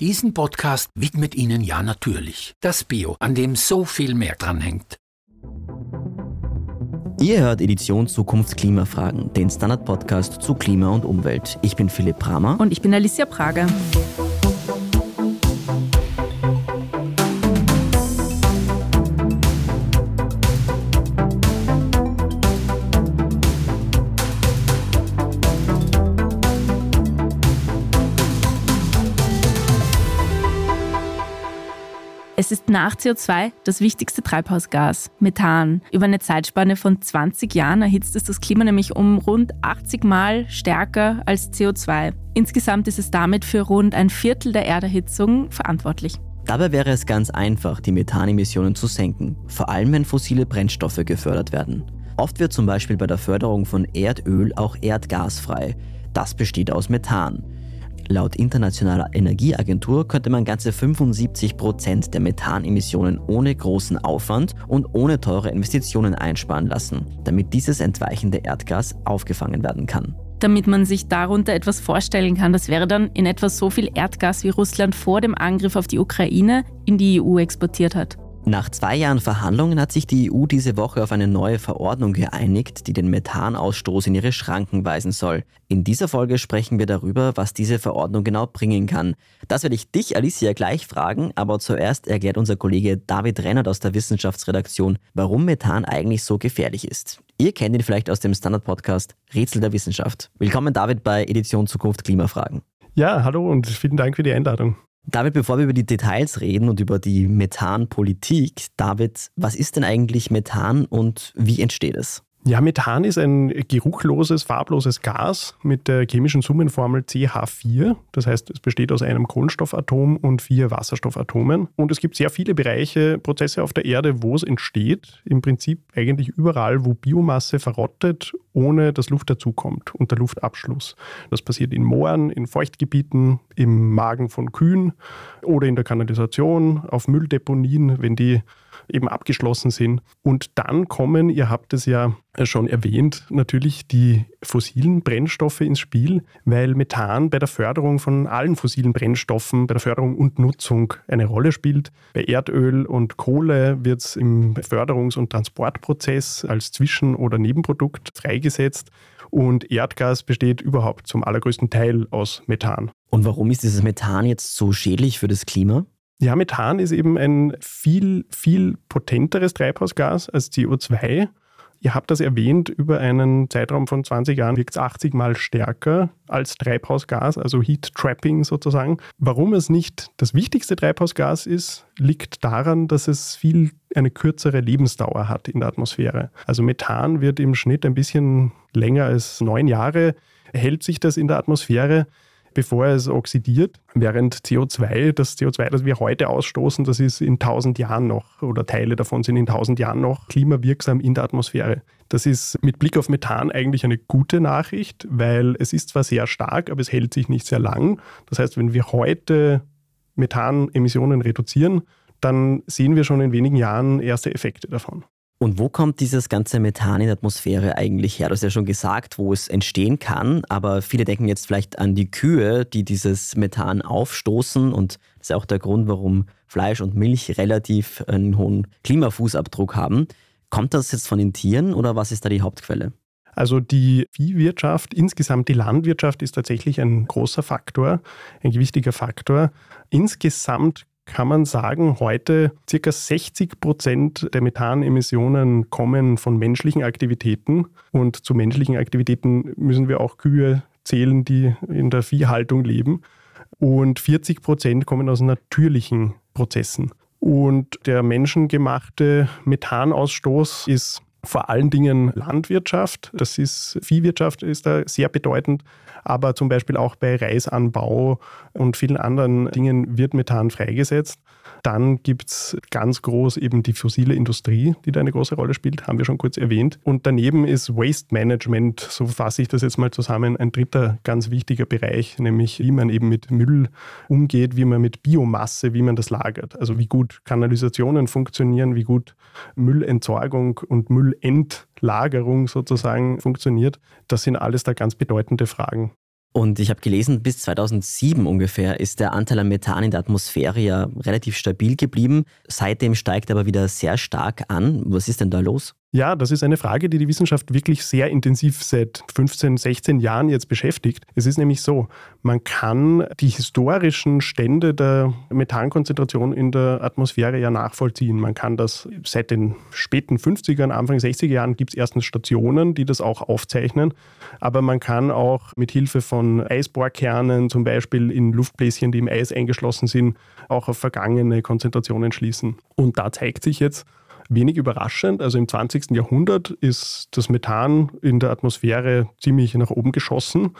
Diesen Podcast widmet Ihnen ja natürlich das Bio, an dem so viel mehr dranhängt. Ihr hört Edition Zukunft Klimafragen, den Standard-Podcast zu Klima und Umwelt. Ich bin Philipp Bramer. Und ich bin Alicia Prager. Es ist nach CO2 das wichtigste Treibhausgas, Methan. Über eine Zeitspanne von 20 Jahren erhitzt es das Klima nämlich um rund 80 Mal stärker als CO2. Insgesamt ist es damit für rund ein Viertel der Erderhitzung verantwortlich. Dabei wäre es ganz einfach, die Methanemissionen zu senken, vor allem wenn fossile Brennstoffe gefördert werden. Oft wird zum Beispiel bei der Förderung von Erdöl auch Erdgas frei. Das besteht aus Methan. Laut Internationaler Energieagentur könnte man ganze 75 Prozent der Methanemissionen ohne großen Aufwand und ohne teure Investitionen einsparen lassen, damit dieses entweichende Erdgas aufgefangen werden kann. Damit man sich darunter etwas vorstellen kann, das wäre dann in etwa so viel Erdgas, wie Russland vor dem Angriff auf die Ukraine in die EU exportiert hat. Nach zwei Jahren Verhandlungen hat sich die EU diese Woche auf eine neue Verordnung geeinigt, die den Methanausstoß in ihre Schranken weisen soll. In dieser Folge sprechen wir darüber, was diese Verordnung genau bringen kann. Das werde ich dich, Alicia, gleich fragen, aber zuerst erklärt unser Kollege David Rennert aus der Wissenschaftsredaktion, warum Methan eigentlich so gefährlich ist. Ihr kennt ihn vielleicht aus dem Standard-Podcast Rätsel der Wissenschaft. Willkommen, David, bei Edition Zukunft Klimafragen. Ja, hallo und vielen Dank für die Einladung. David, bevor wir über die Details reden und über die Methanpolitik, David, was ist denn eigentlich Methan und wie entsteht es? Ja, Methan ist ein geruchloses, farbloses Gas mit der chemischen Summenformel CH4. Das heißt, es besteht aus einem Kohlenstoffatom und vier Wasserstoffatomen. Und es gibt sehr viele Bereiche, Prozesse auf der Erde, wo es entsteht. Im Prinzip eigentlich überall, wo Biomasse verrottet, ohne dass Luft dazukommt, unter Luftabschluss. Das passiert in Mooren, in Feuchtgebieten, im Magen von Kühen oder in der Kanalisation, auf Mülldeponien, wenn die eben abgeschlossen sind. Und dann kommen, ihr habt es ja schon erwähnt, natürlich die fossilen Brennstoffe ins Spiel, weil Methan bei der Förderung von allen fossilen Brennstoffen, bei der Förderung und Nutzung eine Rolle spielt. Bei Erdöl und Kohle wird es im Förderungs- und Transportprozess als Zwischen- oder Nebenprodukt freigesetzt. Und Erdgas besteht überhaupt zum allergrößten Teil aus Methan. Und warum ist dieses Methan jetzt so schädlich für das Klima? Ja, Methan ist eben ein viel, viel potenteres Treibhausgas als CO2. Ihr habt das erwähnt, über einen Zeitraum von 20 Jahren wirkt es 80 Mal stärker als Treibhausgas, also Heat Trapping sozusagen. Warum es nicht das wichtigste Treibhausgas ist, liegt daran, dass es viel eine kürzere Lebensdauer hat in der Atmosphäre. Also Methan wird im Schnitt ein bisschen länger als neun Jahre, hält sich das in der Atmosphäre bevor es oxidiert, während CO2, das CO2, das wir heute ausstoßen, das ist in 1000 Jahren noch oder Teile davon sind in 1000 Jahren noch klimawirksam in der Atmosphäre. Das ist mit Blick auf Methan eigentlich eine gute Nachricht, weil es ist zwar sehr stark, aber es hält sich nicht sehr lang. Das heißt, wenn wir heute Methanemissionen reduzieren, dann sehen wir schon in wenigen Jahren erste Effekte davon. Und wo kommt dieses ganze Methan in der Atmosphäre eigentlich her? Du hast ja schon gesagt, wo es entstehen kann, aber viele denken jetzt vielleicht an die Kühe, die dieses Methan aufstoßen und das ist auch der Grund, warum Fleisch und Milch relativ einen hohen Klimafußabdruck haben. Kommt das jetzt von den Tieren oder was ist da die Hauptquelle? Also die Viehwirtschaft, insgesamt die Landwirtschaft ist tatsächlich ein großer Faktor, ein gewichtiger Faktor. Insgesamt kann man sagen, heute circa 60 Prozent der Methanemissionen kommen von menschlichen Aktivitäten. Und zu menschlichen Aktivitäten müssen wir auch Kühe zählen, die in der Viehhaltung leben. Und 40 Prozent kommen aus natürlichen Prozessen. Und der menschengemachte Methanausstoß ist vor allen Dingen Landwirtschaft. Das ist Viehwirtschaft ist da sehr bedeutend, aber zum Beispiel auch bei Reisanbau und vielen anderen Dingen wird Methan freigesetzt. Dann gibt es ganz groß eben die fossile Industrie, die da eine große Rolle spielt, haben wir schon kurz erwähnt. Und daneben ist Waste Management, so fasse ich das jetzt mal zusammen, ein dritter ganz wichtiger Bereich, nämlich wie man eben mit Müll umgeht, wie man mit Biomasse, wie man das lagert. Also wie gut Kanalisationen funktionieren, wie gut Müllentsorgung und Müllentlagerung sozusagen funktioniert. Das sind alles da ganz bedeutende Fragen. Und ich habe gelesen, bis 2007 ungefähr ist der Anteil an Methan in der Atmosphäre ja relativ stabil geblieben. Seitdem steigt er aber wieder sehr stark an. Was ist denn da los? Ja, das ist eine Frage, die die Wissenschaft wirklich sehr intensiv seit 15, 16 Jahren jetzt beschäftigt. Es ist nämlich so, man kann die historischen Stände der Methankonzentration in der Atmosphäre ja nachvollziehen. Man kann das seit den späten 50ern, Anfang 60er Jahren gibt es erstens Stationen, die das auch aufzeichnen. Aber man kann auch mit Hilfe von Eisbohrkernen, zum Beispiel in Luftbläschen, die im Eis eingeschlossen sind, auch auf vergangene Konzentrationen schließen. Und da zeigt sich jetzt, wenig überraschend. Also im 20. Jahrhundert ist das Methan in der Atmosphäre ziemlich nach oben geschossen.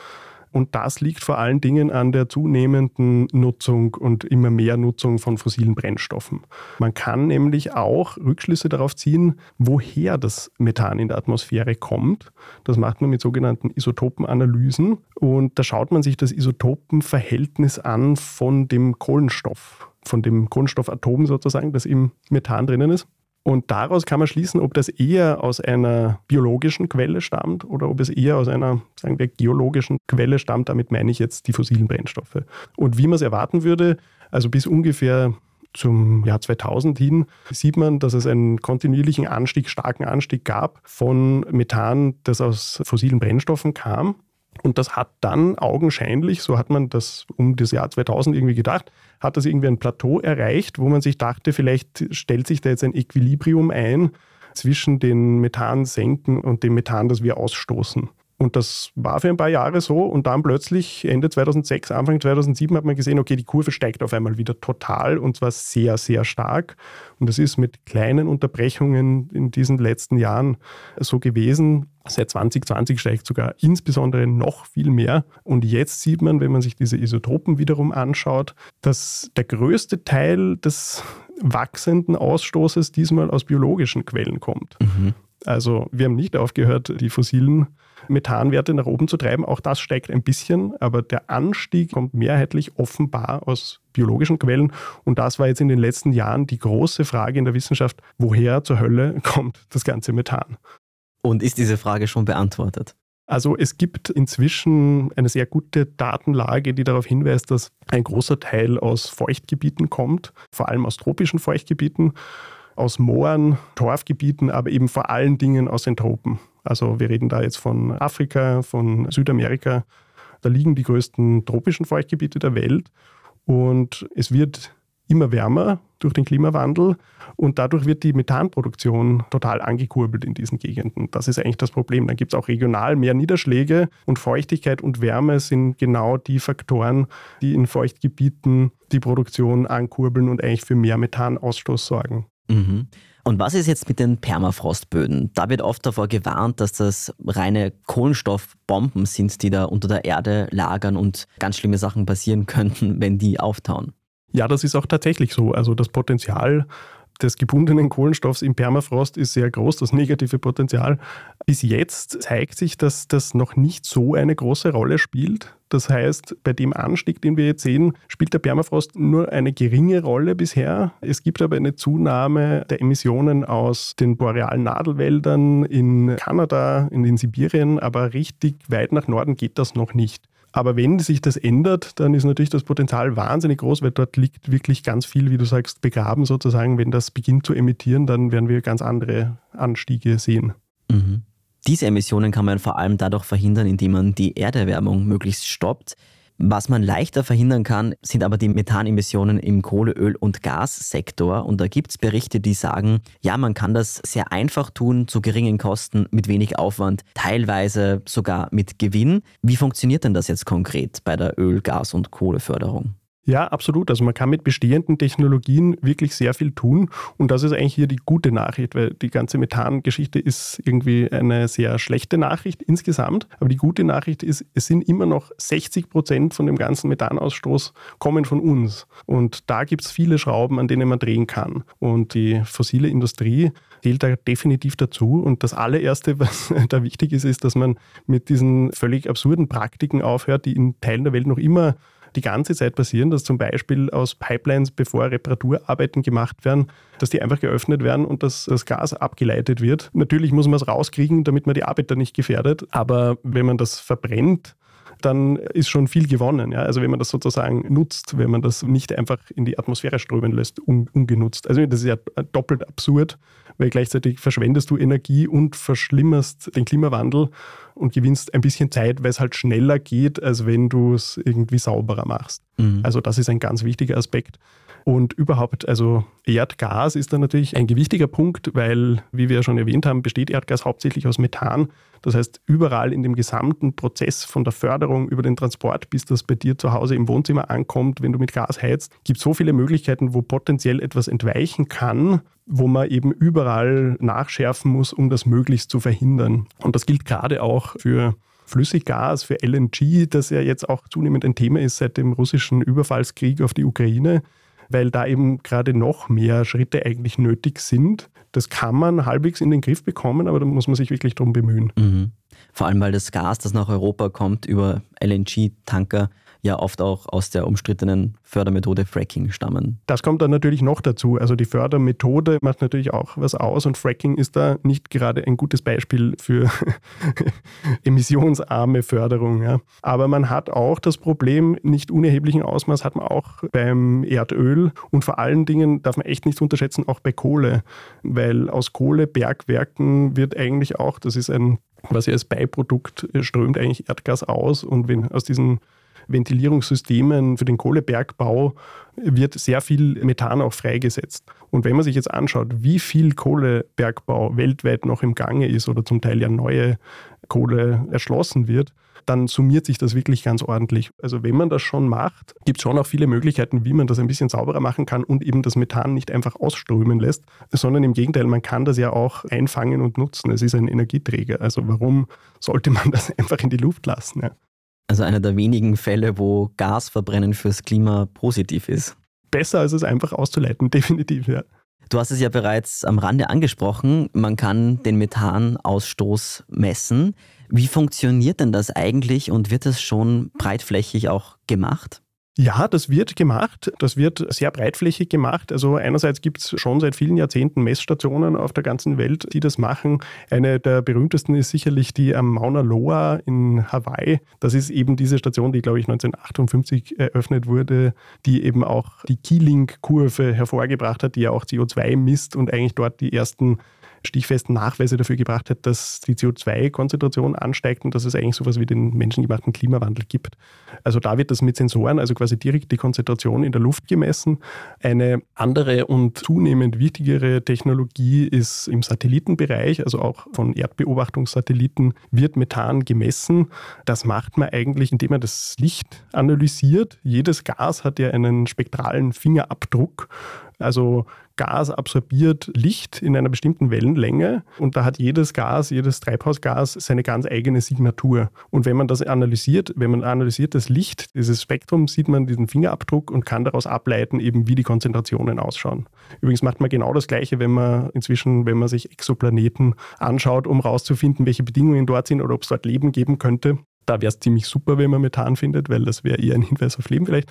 Und das liegt vor allen Dingen an der zunehmenden Nutzung und immer mehr Nutzung von fossilen Brennstoffen. Man kann nämlich auch Rückschlüsse darauf ziehen, woher das Methan in der Atmosphäre kommt. Das macht man mit sogenannten Isotopenanalysen. Und da schaut man sich das Isotopenverhältnis an von dem Kohlenstoff, von dem Kohlenstoffatom sozusagen, das im Methan drinnen ist. Und daraus kann man schließen, ob das eher aus einer biologischen Quelle stammt oder ob es eher aus einer, sagen wir, geologischen Quelle stammt. Damit meine ich jetzt die fossilen Brennstoffe. Und wie man es erwarten würde, also bis ungefähr zum Jahr 2000 hin sieht man, dass es einen kontinuierlichen Anstieg, starken Anstieg gab von Methan, das aus fossilen Brennstoffen kam. Und das hat dann augenscheinlich, so hat man das um das Jahr 2000 irgendwie gedacht, hat das irgendwie ein Plateau erreicht, wo man sich dachte, vielleicht stellt sich da jetzt ein Equilibrium ein zwischen den Methansenken und dem Methan, das wir ausstoßen. Und das war für ein paar Jahre so und dann plötzlich Ende 2006, Anfang 2007 hat man gesehen, okay, die Kurve steigt auf einmal wieder total und zwar sehr, sehr stark. Und das ist mit kleinen Unterbrechungen in diesen letzten Jahren so gewesen. Seit 2020 steigt sogar insbesondere noch viel mehr. Und jetzt sieht man, wenn man sich diese Isotopen wiederum anschaut, dass der größte Teil des wachsenden Ausstoßes diesmal aus biologischen Quellen kommt. Mhm. Also wir haben nicht aufgehört, die fossilen Methanwerte nach oben zu treiben. Auch das steigt ein bisschen, aber der Anstieg kommt mehrheitlich offenbar aus biologischen Quellen. Und das war jetzt in den letzten Jahren die große Frage in der Wissenschaft, woher zur Hölle kommt das ganze Methan? Und ist diese Frage schon beantwortet? Also es gibt inzwischen eine sehr gute Datenlage, die darauf hinweist, dass ein großer Teil aus Feuchtgebieten kommt, vor allem aus tropischen Feuchtgebieten, aus Mooren, Torfgebieten, aber eben vor allen Dingen aus den Tropen. Also wir reden da jetzt von Afrika, von Südamerika. Da liegen die größten tropischen Feuchtgebiete der Welt. Und es wird immer wärmer durch den Klimawandel und dadurch wird die Methanproduktion total angekurbelt in diesen Gegenden. Das ist eigentlich das Problem. Dann gibt es auch regional mehr Niederschläge und Feuchtigkeit und Wärme sind genau die Faktoren, die in Feuchtgebieten die Produktion ankurbeln und eigentlich für mehr Methanausstoß sorgen. Mhm. Und was ist jetzt mit den Permafrostböden? Da wird oft davor gewarnt, dass das reine Kohlenstoffbomben sind, die da unter der Erde lagern und ganz schlimme Sachen passieren könnten, wenn die auftauen. Ja, das ist auch tatsächlich so. Also das Potenzial des gebundenen Kohlenstoffs im Permafrost ist sehr groß, das negative Potenzial. Bis jetzt zeigt sich, dass das noch nicht so eine große Rolle spielt. Das heißt, bei dem Anstieg, den wir jetzt sehen, spielt der Permafrost nur eine geringe Rolle bisher. Es gibt aber eine Zunahme der Emissionen aus den borealen Nadelwäldern in Kanada, in den Sibirien, aber richtig weit nach Norden geht das noch nicht. Aber wenn sich das ändert, dann ist natürlich das Potenzial wahnsinnig groß, weil dort liegt wirklich ganz viel, wie du sagst, begraben sozusagen. Wenn das beginnt zu emittieren, dann werden wir ganz andere Anstiege sehen. Mhm. Diese Emissionen kann man vor allem dadurch verhindern, indem man die Erderwärmung möglichst stoppt. Was man leichter verhindern kann, sind aber die Methanemissionen im Kohle-, Öl- und Gassektor. Und da gibt es Berichte, die sagen, ja, man kann das sehr einfach tun, zu geringen Kosten, mit wenig Aufwand, teilweise sogar mit Gewinn. Wie funktioniert denn das jetzt konkret bei der Öl-, Gas- und Kohleförderung? Ja, absolut. Also man kann mit bestehenden Technologien wirklich sehr viel tun. Und das ist eigentlich hier die gute Nachricht, weil die ganze Methan-Geschichte ist irgendwie eine sehr schlechte Nachricht insgesamt. Aber die gute Nachricht ist, es sind immer noch 60 Prozent von dem ganzen Methanausstoß kommen von uns. Und da gibt es viele Schrauben, an denen man drehen kann. Und die fossile Industrie zählt da definitiv dazu. Und das allererste, was da wichtig ist, ist, dass man mit diesen völlig absurden Praktiken aufhört, die in Teilen der Welt noch immer die ganze Zeit passieren, dass zum Beispiel aus Pipelines, bevor Reparaturarbeiten gemacht werden, dass die einfach geöffnet werden und dass das Gas abgeleitet wird. Natürlich muss man es rauskriegen, damit man die Arbeiter nicht gefährdet, aber wenn man das verbrennt, dann ist schon viel gewonnen. Ja? Also wenn man das sozusagen nutzt, wenn man das nicht einfach in die Atmosphäre strömen lässt, un ungenutzt. Also das ist ja doppelt absurd, weil gleichzeitig verschwendest du Energie und verschlimmerst den Klimawandel und gewinnst ein bisschen Zeit, weil es halt schneller geht, als wenn du es irgendwie sauberer machst. Mhm. Also das ist ein ganz wichtiger Aspekt. Und überhaupt, also Erdgas ist da natürlich ein gewichtiger Punkt, weil, wie wir ja schon erwähnt haben, besteht Erdgas hauptsächlich aus Methan. Das heißt, überall in dem gesamten Prozess von der Förderung über den Transport, bis das bei dir zu Hause im Wohnzimmer ankommt, wenn du mit Gas heizt, gibt es so viele Möglichkeiten, wo potenziell etwas entweichen kann, wo man eben überall nachschärfen muss, um das möglichst zu verhindern. Und das gilt gerade auch für Flüssiggas, für LNG, das ja jetzt auch zunehmend ein Thema ist seit dem russischen Überfallskrieg auf die Ukraine weil da eben gerade noch mehr Schritte eigentlich nötig sind. Das kann man halbwegs in den Griff bekommen, aber da muss man sich wirklich darum bemühen. Mhm. Vor allem, weil das Gas, das nach Europa kommt, über LNG-Tanker ja oft auch aus der umstrittenen Fördermethode Fracking stammen. Das kommt dann natürlich noch dazu. Also die Fördermethode macht natürlich auch was aus und Fracking ist da nicht gerade ein gutes Beispiel für emissionsarme Förderung. Ja. Aber man hat auch das Problem, nicht unerheblichen Ausmaß hat man auch beim Erdöl und vor allen Dingen darf man echt nicht unterschätzen, auch bei Kohle, weil aus Kohlebergwerken wird eigentlich auch, das ist ein quasi als Beiprodukt strömt eigentlich Erdgas aus und wenn aus diesen Ventilierungssystemen für den Kohlebergbau wird sehr viel Methan auch freigesetzt. Und wenn man sich jetzt anschaut, wie viel Kohlebergbau weltweit noch im Gange ist oder zum Teil ja neue Kohle erschlossen wird, dann summiert sich das wirklich ganz ordentlich. Also wenn man das schon macht, gibt es schon auch viele Möglichkeiten, wie man das ein bisschen sauberer machen kann und eben das Methan nicht einfach ausströmen lässt, sondern im Gegenteil, man kann das ja auch einfangen und nutzen. Es ist ein Energieträger. Also warum sollte man das einfach in die Luft lassen? Ja? Also einer der wenigen Fälle, wo Gasverbrennen fürs Klima positiv ist. Besser als es einfach auszuleiten, definitiv, ja. Du hast es ja bereits am Rande angesprochen, man kann den Methanausstoß messen. Wie funktioniert denn das eigentlich und wird das schon breitflächig auch gemacht? Ja, das wird gemacht. Das wird sehr breitflächig gemacht. Also einerseits gibt es schon seit vielen Jahrzehnten Messstationen auf der ganzen Welt, die das machen. Eine der berühmtesten ist sicherlich die am Mauna Loa in Hawaii. Das ist eben diese Station, die, glaube ich, 1958 eröffnet wurde, die eben auch die Keeling-Kurve hervorgebracht hat, die ja auch CO2 misst und eigentlich dort die ersten stichfesten Nachweise dafür gebracht hat, dass die CO2-Konzentration ansteigt und dass es eigentlich sowas wie den menschengemachten Klimawandel gibt. Also da wird das mit Sensoren, also quasi direkt die Konzentration in der Luft gemessen. Eine andere und zunehmend wichtigere Technologie ist im Satellitenbereich, also auch von Erdbeobachtungssatelliten wird Methan gemessen. Das macht man eigentlich, indem man das Licht analysiert. Jedes Gas hat ja einen spektralen Fingerabdruck. Also Gas absorbiert Licht in einer bestimmten Wellenlänge und da hat jedes Gas, jedes Treibhausgas seine ganz eigene Signatur. Und wenn man das analysiert, wenn man analysiert das Licht, dieses Spektrum, sieht man diesen Fingerabdruck und kann daraus ableiten, eben wie die Konzentrationen ausschauen. Übrigens macht man genau das Gleiche, wenn man inzwischen, wenn man sich Exoplaneten anschaut, um herauszufinden, welche Bedingungen dort sind oder ob es dort Leben geben könnte. Da wäre es ziemlich super, wenn man Methan findet, weil das wäre eher ein Hinweis auf Leben vielleicht.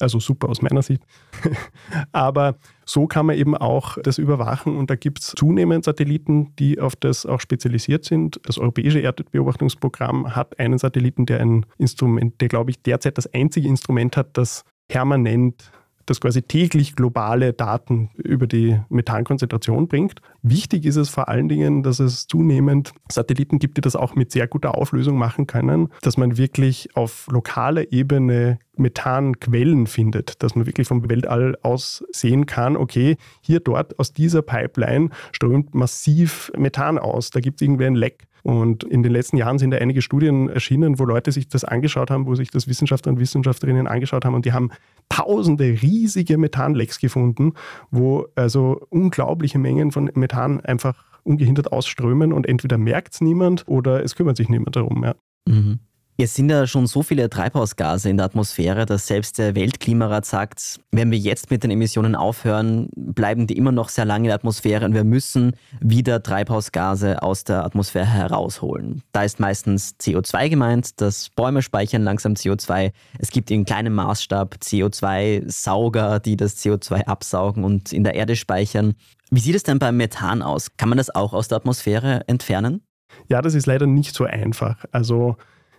Also super aus meiner Sicht. Aber so kann man eben auch das überwachen und da gibt es zunehmend Satelliten, die auf das auch spezialisiert sind. Das Europäische Erdbeobachtungsprogramm hat einen Satelliten, der ein Instrument, der glaube ich derzeit das einzige Instrument hat, das permanent das quasi täglich globale Daten über die Methankonzentration bringt. Wichtig ist es vor allen Dingen, dass es zunehmend Satelliten gibt, die das auch mit sehr guter Auflösung machen können, dass man wirklich auf lokaler Ebene Methanquellen findet, dass man wirklich vom Weltall aus sehen kann, okay, hier dort aus dieser Pipeline strömt massiv Methan aus, da gibt es irgendwie ein Leck. Und in den letzten Jahren sind da einige Studien erschienen, wo Leute sich das angeschaut haben, wo sich das Wissenschaftler und Wissenschaftlerinnen angeschaut haben und die haben tausende riesige Methanlecks gefunden, wo also unglaubliche Mengen von Methan einfach ungehindert ausströmen und entweder merkt es niemand oder es kümmert sich niemand darum. Ja. Mhm. Es sind ja schon so viele Treibhausgase in der Atmosphäre, dass selbst der Weltklimarat sagt, wenn wir jetzt mit den Emissionen aufhören, bleiben die immer noch sehr lange in der Atmosphäre und wir müssen wieder Treibhausgase aus der Atmosphäre herausholen. Da ist meistens CO2 gemeint, dass Bäume speichern langsam CO2. Es gibt in kleinem Maßstab CO2-Sauger, die das CO2 absaugen und in der Erde speichern. Wie sieht es denn beim Methan aus? Kann man das auch aus der Atmosphäre entfernen? Ja, das ist leider nicht so einfach. Also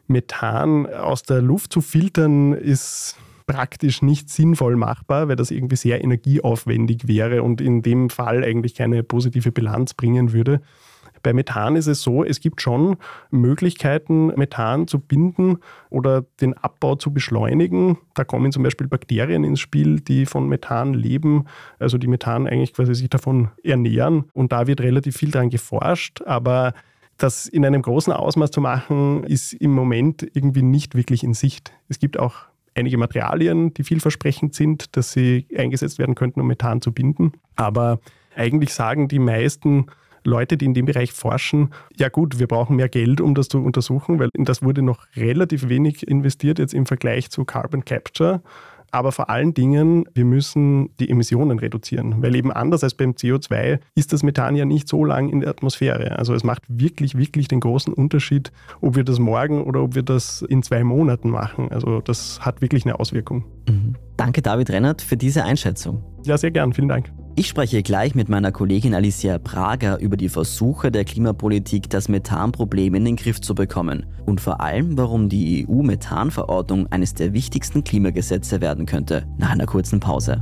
Methan aus der Luft zu filtern, ist praktisch nicht sinnvoll machbar, weil das irgendwie sehr energieaufwendig wäre und in dem Fall eigentlich keine positive Bilanz bringen würde. Bei Methan ist es so, es gibt schon Möglichkeiten, Methan zu binden oder den Abbau zu beschleunigen. Da kommen zum Beispiel Bakterien ins Spiel, die von Methan leben, also die Methan eigentlich quasi sich davon ernähren. Und da wird relativ viel dran geforscht, aber das in einem großen Ausmaß zu machen, ist im Moment irgendwie nicht wirklich in Sicht. Es gibt auch einige Materialien, die vielversprechend sind, dass sie eingesetzt werden könnten, um Methan zu binden. Aber eigentlich sagen die meisten Leute, die in dem Bereich forschen, ja gut, wir brauchen mehr Geld, um das zu untersuchen, weil das wurde noch relativ wenig investiert jetzt im Vergleich zu Carbon Capture. Aber vor allen Dingen, wir müssen die Emissionen reduzieren, weil eben anders als beim CO2 ist das Methan ja nicht so lang in der Atmosphäre. Also es macht wirklich, wirklich den großen Unterschied, ob wir das morgen oder ob wir das in zwei Monaten machen. Also das hat wirklich eine Auswirkung. Mhm. Danke, David Rennert, für diese Einschätzung. Ja, sehr gern. Vielen Dank. Ich spreche gleich mit meiner Kollegin Alicia Prager über die Versuche der Klimapolitik, das Methanproblem in den Griff zu bekommen und vor allem, warum die EU-Methanverordnung eines der wichtigsten Klimagesetze werden könnte. Nach einer kurzen Pause.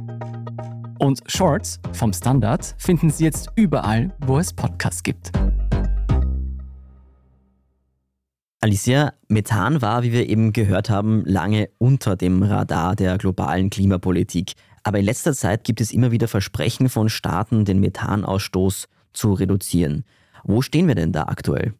Und Shorts vom Standard finden Sie jetzt überall, wo es Podcasts gibt. Alicia, Methan war, wie wir eben gehört haben, lange unter dem Radar der globalen Klimapolitik. Aber in letzter Zeit gibt es immer wieder Versprechen von Staaten, den Methanausstoß zu reduzieren. Wo stehen wir denn da aktuell?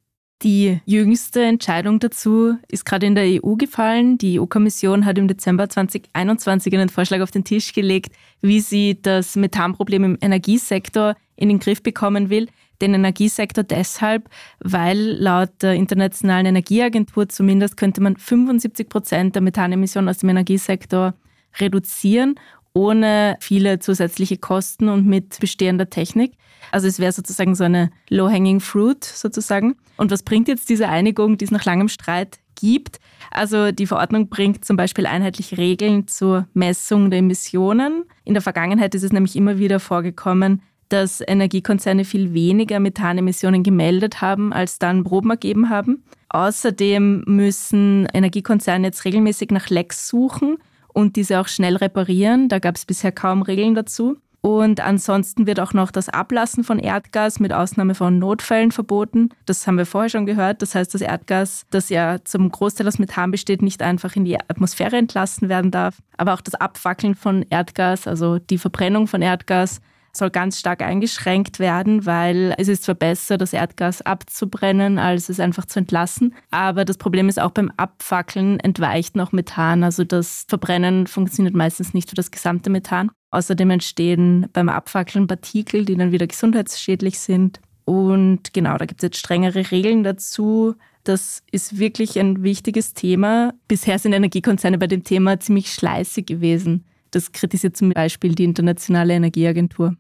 Die jüngste Entscheidung dazu ist gerade in der EU gefallen. Die EU-Kommission hat im Dezember 2021 einen Vorschlag auf den Tisch gelegt, wie sie das Methanproblem im Energiesektor in den Griff bekommen will. Den Energiesektor deshalb, weil laut der Internationalen Energieagentur zumindest könnte man 75 Prozent der Methanemissionen aus dem Energiesektor reduzieren, ohne viele zusätzliche Kosten und mit bestehender Technik. Also es wäre sozusagen so eine low-hanging fruit sozusagen. Und was bringt jetzt diese Einigung, die es nach langem Streit gibt? Also die Verordnung bringt zum Beispiel einheitliche Regeln zur Messung der Emissionen. In der Vergangenheit ist es nämlich immer wieder vorgekommen, dass Energiekonzerne viel weniger Methanemissionen gemeldet haben, als dann Proben ergeben haben. Außerdem müssen Energiekonzerne jetzt regelmäßig nach Lecks suchen und diese auch schnell reparieren. Da gab es bisher kaum Regeln dazu. Und ansonsten wird auch noch das Ablassen von Erdgas mit Ausnahme von Notfällen verboten. Das haben wir vorher schon gehört. Das heißt, das Erdgas, das ja zum Großteil aus Methan besteht, nicht einfach in die Atmosphäre entlassen werden darf. Aber auch das Abfackeln von Erdgas, also die Verbrennung von Erdgas, soll ganz stark eingeschränkt werden, weil es ist zwar besser, das Erdgas abzubrennen, als es einfach zu entlassen. Aber das Problem ist auch beim Abfackeln entweicht noch Methan. Also das Verbrennen funktioniert meistens nicht für das gesamte Methan. Außerdem entstehen beim Abfackeln Partikel, die dann wieder gesundheitsschädlich sind. Und genau, da gibt es jetzt strengere Regeln dazu. Das ist wirklich ein wichtiges Thema. Bisher sind Energiekonzerne bei dem Thema ziemlich schleißig gewesen. Das kritisiert zum Beispiel die Internationale Energieagentur.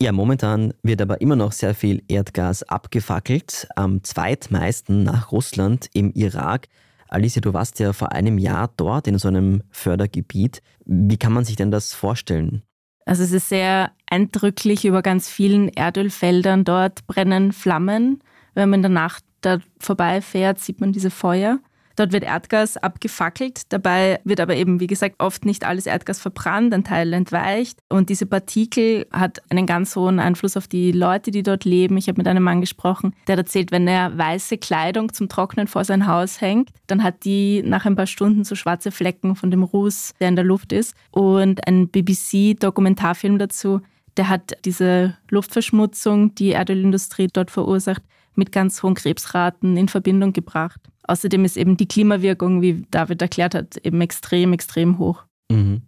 Ja, momentan wird aber immer noch sehr viel Erdgas abgefackelt, am zweitmeisten nach Russland im Irak. Alicia, du warst ja vor einem Jahr dort in so einem Fördergebiet. Wie kann man sich denn das vorstellen? Also es ist sehr eindrücklich über ganz vielen Erdölfeldern. Dort brennen Flammen. Wenn man in der Nacht da vorbeifährt, sieht man diese Feuer. Dort wird Erdgas abgefackelt. Dabei wird aber eben, wie gesagt, oft nicht alles Erdgas verbrannt, ein Teil entweicht. Und diese Partikel hat einen ganz hohen Einfluss auf die Leute, die dort leben. Ich habe mit einem Mann gesprochen, der erzählt, wenn er weiße Kleidung zum Trocknen vor sein Haus hängt, dann hat die nach ein paar Stunden so schwarze Flecken von dem Ruß, der in der Luft ist. Und ein BBC-Dokumentarfilm dazu, der hat diese Luftverschmutzung, die Erdölindustrie dort verursacht, mit ganz hohen Krebsraten in Verbindung gebracht. Außerdem ist eben die Klimawirkung, wie David erklärt hat, eben extrem, extrem hoch. Mhm.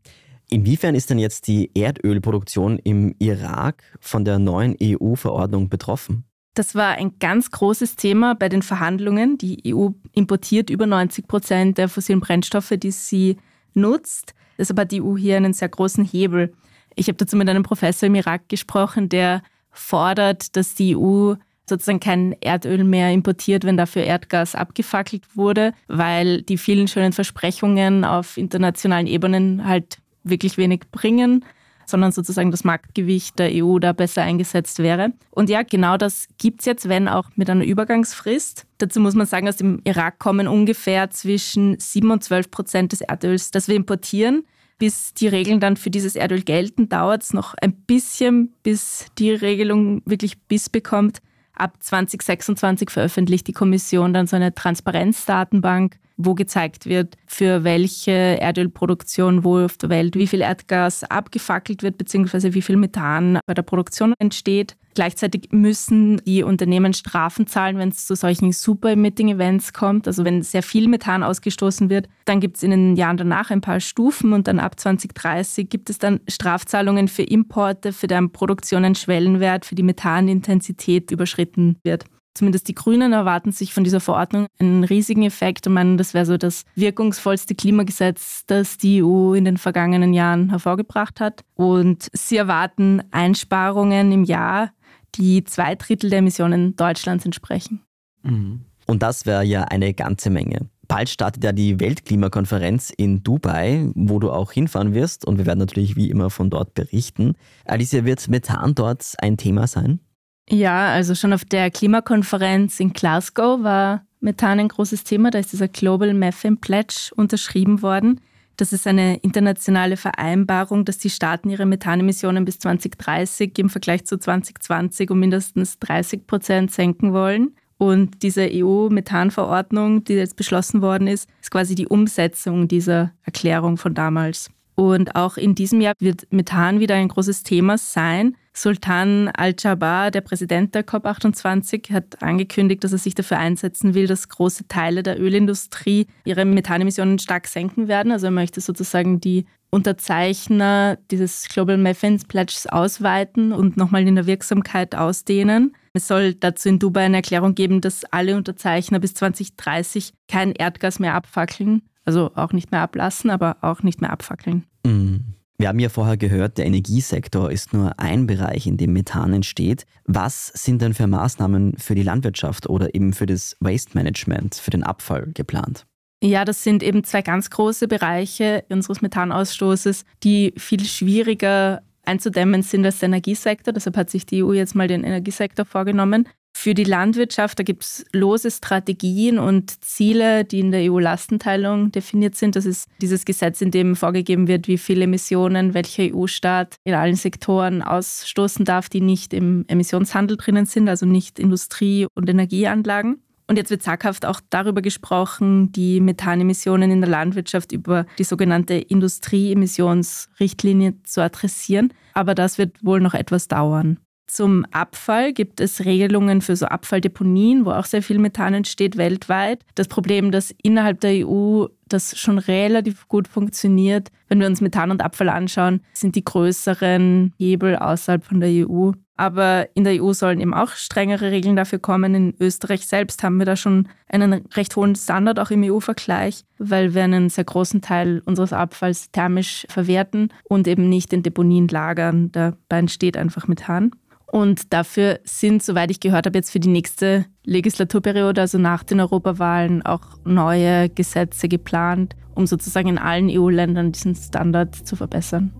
Inwiefern ist denn jetzt die Erdölproduktion im Irak von der neuen EU-Verordnung betroffen? Das war ein ganz großes Thema bei den Verhandlungen. Die EU importiert über 90 Prozent der fossilen Brennstoffe, die sie nutzt. Deshalb hat die EU hier einen sehr großen Hebel. Ich habe dazu mit einem Professor im Irak gesprochen, der fordert, dass die EU sozusagen kein Erdöl mehr importiert, wenn dafür Erdgas abgefackelt wurde, weil die vielen schönen Versprechungen auf internationalen Ebenen halt wirklich wenig bringen sondern sozusagen das Marktgewicht der EU da besser eingesetzt wäre. Und ja, genau das gibt es jetzt, wenn auch mit einer Übergangsfrist. Dazu muss man sagen, aus dem Irak kommen ungefähr zwischen 7 und 12 Prozent des Erdöls, das wir importieren. Bis die Regeln dann für dieses Erdöl gelten, dauert es noch ein bisschen, bis die Regelung wirklich Biss bekommt. Ab 2026 veröffentlicht die Kommission dann so eine Transparenzdatenbank, wo gezeigt wird, für welche Erdölproduktion wo auf der Welt wie viel Erdgas abgefackelt wird, beziehungsweise wie viel Methan bei der Produktion entsteht. Gleichzeitig müssen die Unternehmen Strafen zahlen, wenn es zu solchen Super-Emitting-Events kommt. Also wenn sehr viel Methan ausgestoßen wird, dann gibt es in den Jahren danach ein paar Stufen und dann ab 2030 gibt es dann Strafzahlungen für Importe, für deren Produktion ein Schwellenwert für die Methanintensität überschritten wird. Zumindest die Grünen erwarten sich von dieser Verordnung einen riesigen Effekt und meinen, das wäre so das wirkungsvollste Klimagesetz, das die EU in den vergangenen Jahren hervorgebracht hat. Und sie erwarten Einsparungen im Jahr, die zwei Drittel der Emissionen Deutschlands entsprechen. Mhm. Und das wäre ja eine ganze Menge. Bald startet ja die Weltklimakonferenz in Dubai, wo du auch hinfahren wirst und wir werden natürlich wie immer von dort berichten. Alicia, wird Methan dort ein Thema sein? Ja, also schon auf der Klimakonferenz in Glasgow war Methan ein großes Thema. Da ist dieser Global Methane Pledge unterschrieben worden. Das ist eine internationale Vereinbarung, dass die Staaten ihre Methanemissionen bis 2030 im Vergleich zu 2020 um mindestens 30 Prozent senken wollen. Und diese EU-Methanverordnung, die jetzt beschlossen worden ist, ist quasi die Umsetzung dieser Erklärung von damals. Und auch in diesem Jahr wird Methan wieder ein großes Thema sein. Sultan Al-Jabar, der Präsident der COP28, hat angekündigt, dass er sich dafür einsetzen will, dass große Teile der Ölindustrie ihre Methanemissionen stark senken werden. Also er möchte sozusagen die Unterzeichner dieses Global Methane Pledges ausweiten und nochmal in der Wirksamkeit ausdehnen. Es soll dazu in Dubai eine Erklärung geben, dass alle Unterzeichner bis 2030 kein Erdgas mehr abfackeln. Also auch nicht mehr ablassen, aber auch nicht mehr abfackeln. Mhm. Wir haben ja vorher gehört, der Energiesektor ist nur ein Bereich, in dem Methan entsteht. Was sind denn für Maßnahmen für die Landwirtschaft oder eben für das Waste Management, für den Abfall geplant? Ja, das sind eben zwei ganz große Bereiche unseres Methanausstoßes, die viel schwieriger einzudämmen sind als der Energiesektor. Deshalb hat sich die EU jetzt mal den Energiesektor vorgenommen. Für die Landwirtschaft, da gibt es lose Strategien und Ziele, die in der EU-Lastenteilung definiert sind. Das ist dieses Gesetz, in dem vorgegeben wird, wie viele Emissionen welcher EU-Staat in allen Sektoren ausstoßen darf, die nicht im Emissionshandel drinnen sind, also nicht Industrie- und Energieanlagen. Und jetzt wird zaghaft auch darüber gesprochen, die Methanemissionen in der Landwirtschaft über die sogenannte Industrieemissionsrichtlinie zu adressieren. Aber das wird wohl noch etwas dauern. Zum Abfall gibt es Regelungen für so Abfalldeponien, wo auch sehr viel Methan entsteht weltweit. Das Problem, dass innerhalb der EU das schon relativ gut funktioniert, wenn wir uns Methan und Abfall anschauen, sind die größeren Hebel außerhalb von der EU. Aber in der EU sollen eben auch strengere Regeln dafür kommen. In Österreich selbst haben wir da schon einen recht hohen Standard, auch im EU-Vergleich, weil wir einen sehr großen Teil unseres Abfalls thermisch verwerten und eben nicht in Deponien lagern. Dabei entsteht einfach Methan. Und dafür sind, soweit ich gehört habe, jetzt für die nächste Legislaturperiode, also nach den Europawahlen, auch neue Gesetze geplant, um sozusagen in allen EU-Ländern diesen Standard zu verbessern.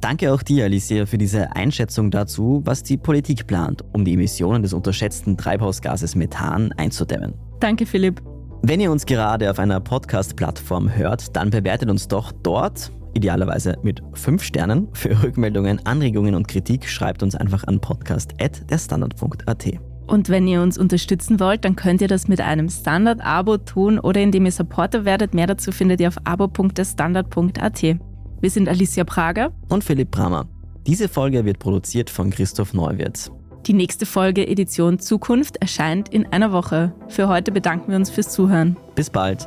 Danke auch dir, Alicia, für diese Einschätzung dazu, was die Politik plant, um die Emissionen des unterschätzten Treibhausgases Methan einzudämmen. Danke, Philipp. Wenn ihr uns gerade auf einer Podcast-Plattform hört, dann bewertet uns doch dort, idealerweise mit 5 Sternen. Für Rückmeldungen, Anregungen und Kritik schreibt uns einfach an podcast.derstandard.at. Und wenn ihr uns unterstützen wollt, dann könnt ihr das mit einem Standard-Abo tun oder indem ihr Supporter werdet. Mehr dazu findet ihr auf abo.derstandard.at. Wir sind Alicia Prager und Philipp Bramer. Diese Folge wird produziert von Christoph Neuwirth. Die nächste Folge Edition Zukunft erscheint in einer Woche. Für heute bedanken wir uns fürs Zuhören. Bis bald.